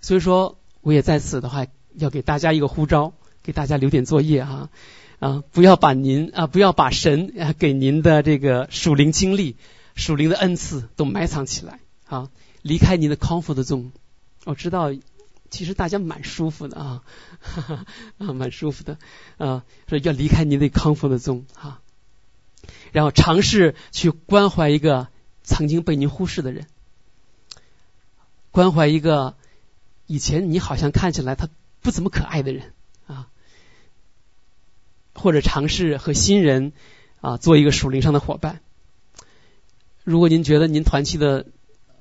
所以说，我也在此的话，要给大家一个呼召，给大家留点作业啊啊，不要把您啊，不要把神啊给您的这个属灵经历、属灵的恩赐都埋藏起来啊，离开您的康复的中。我知道。其实大家蛮舒服的啊，啊，蛮舒服的啊，说要离开您的康复的宗啊，然后尝试去关怀一个曾经被您忽视的人，关怀一个以前你好像看起来他不怎么可爱的人啊，或者尝试和新人啊做一个属灵上的伙伴。如果您觉得您团契的。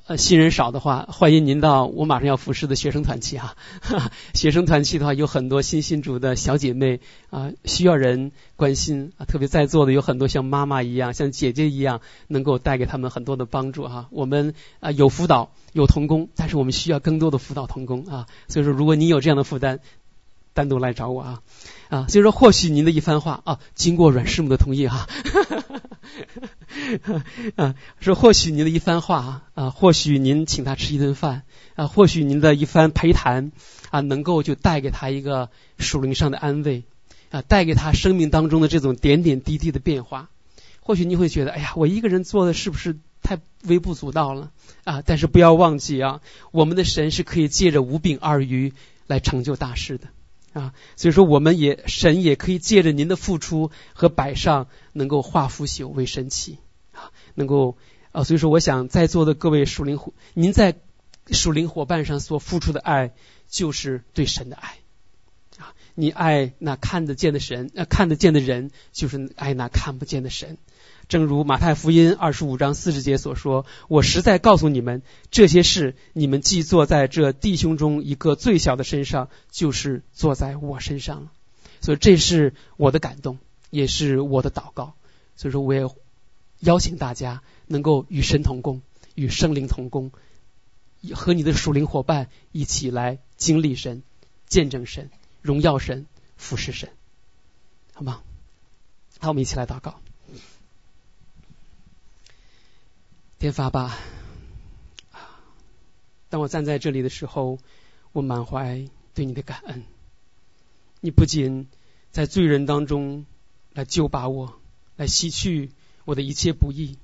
呃，新人少的话，欢迎您到我马上要服侍的学生团契哈。学生团契的话，有很多新新主的小姐妹啊，需要人关心啊。特别在座的有很多像妈妈一样、像姐姐一样，能够带给他们很多的帮助哈。我们啊有辅导有童工，但是我们需要更多的辅导童工啊。所以说，如果你有这样的负担，单独来找我啊啊。所以说，或许您的一番话啊，经过阮师母的同意哈。啊，啊说或许您的一番话啊，或许您请他吃一顿饭啊，或许您的一番陪谈啊，能够就带给他一个属灵上的安慰啊，带给他生命当中的这种点点滴滴的变化。或许你会觉得，哎呀，我一个人做的是不是太微不足道了啊？但是不要忘记啊，我们的神是可以借着五饼二鱼来成就大事的。啊，所以说我们也神也可以借着您的付出和摆上，能够化腐朽为神奇啊，能够啊，所以说我想在座的各位属灵伙，您在属灵伙伴上所付出的爱，就是对神的爱啊，你爱那看得见的神，那看得见的人，就是爱那看不见的神。正如马太福音二十五章四十节所说：“我实在告诉你们，这些事你们既坐在这弟兄中一个最小的身上，就是坐在我身上了。”所以这是我的感动，也是我的祷告。所以说，我也邀请大家能够与神同工，与圣灵同工，和你的属灵伙伴一起来经历神、见证神、荣耀神、服侍神，好吗？好，我们一起来祷告。天发吧！当我站在这里的时候，我满怀对你的感恩。你不仅在罪人当中来救拔我，来洗去我的一切不义，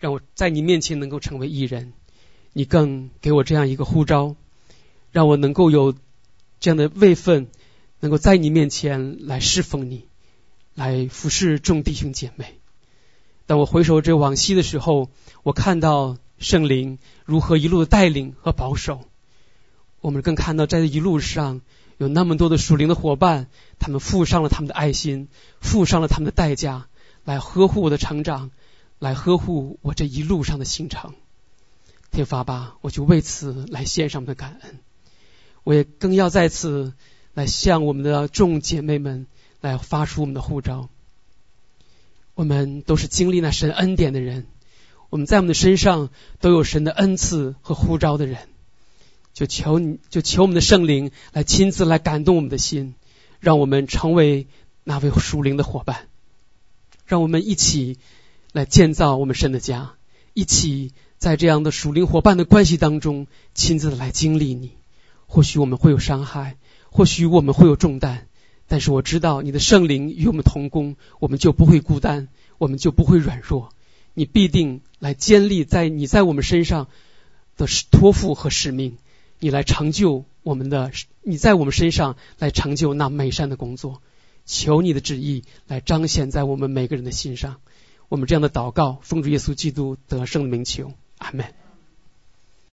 让我在你面前能够成为义人。你更给我这样一个呼召，让我能够有这样的位分，能够在你面前来侍奉你，来服侍众弟兄姐妹。当我回首这往昔的时候，我看到圣灵如何一路的带领和保守。我们更看到在这一路上有那么多的属灵的伙伴，他们付上了他们的爱心，付上了他们的代价，来呵护我的成长，来呵护我这一路上的行程。天发吧，我就为此来献上我们的感恩。我也更要在此来向我们的众姐妹们来发出我们的呼召。我们都是经历那神恩典的人，我们在我们的身上都有神的恩赐和呼召的人，就求你，就求我们的圣灵来亲自来感动我们的心，让我们成为那位属灵的伙伴，让我们一起来建造我们神的家，一起在这样的属灵伙伴的关系当中亲自的来经历你。或许我们会有伤害，或许我们会有重担，但是我知道你的圣灵与我们同工，我们就不会孤单，我们就不会软弱。你必定来建立在你在我们身上的托付和使命，你来成就我们的，你在我们身上来成就那美善的工作。求你的旨意来彰显在我们每个人的心上。我们这样的祷告，奉主耶稣基督得胜的名求，阿门。